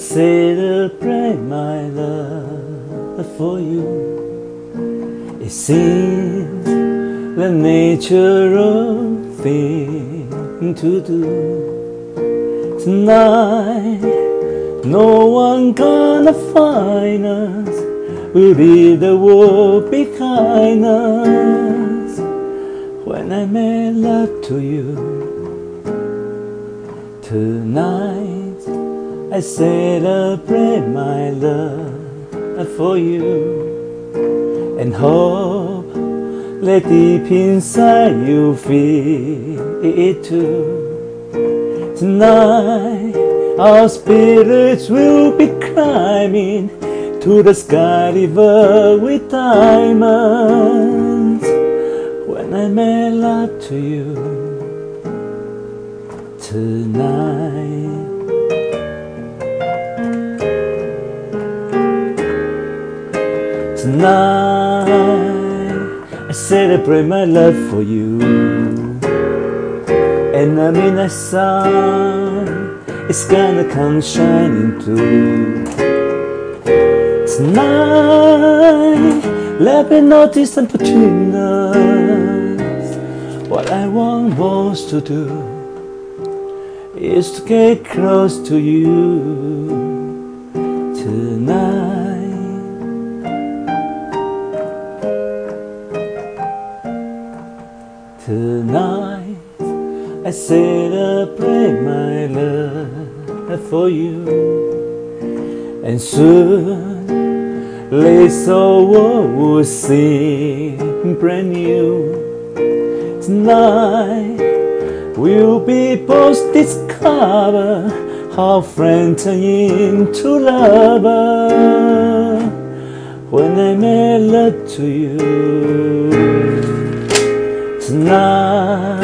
celebrate my love for you. It seems the natural thing to do. Tonight, no one gonna find us. We'll leave the world behind us. When I made love to you tonight. I celebrate my love for you and hope that deep inside you feel it too. Tonight, our spirits will be climbing to the sky river with diamonds when I make love to you tonight. Tonight, I celebrate my love for you. And I mean, the sun is gonna come shining through. Tonight, let me no distance between us. What I want most to do is to get close to you tonight. Tonight I celebrate my love for you, and soon this whole world will sing brand new. Tonight we'll be both discover how friends turn into lover when I made love to you. Tonight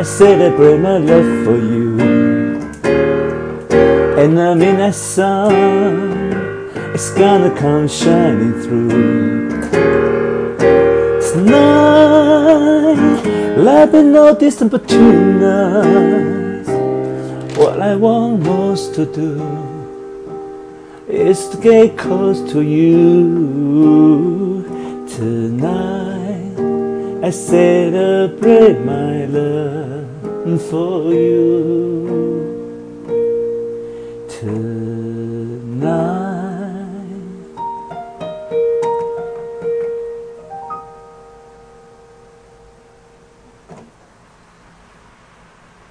I celebrate my love for you And mean that sun It's gonna come shining through Tonight Love is no distance between us What I want most to do Is to get close to you Tonight I celebrate my love for you tonight.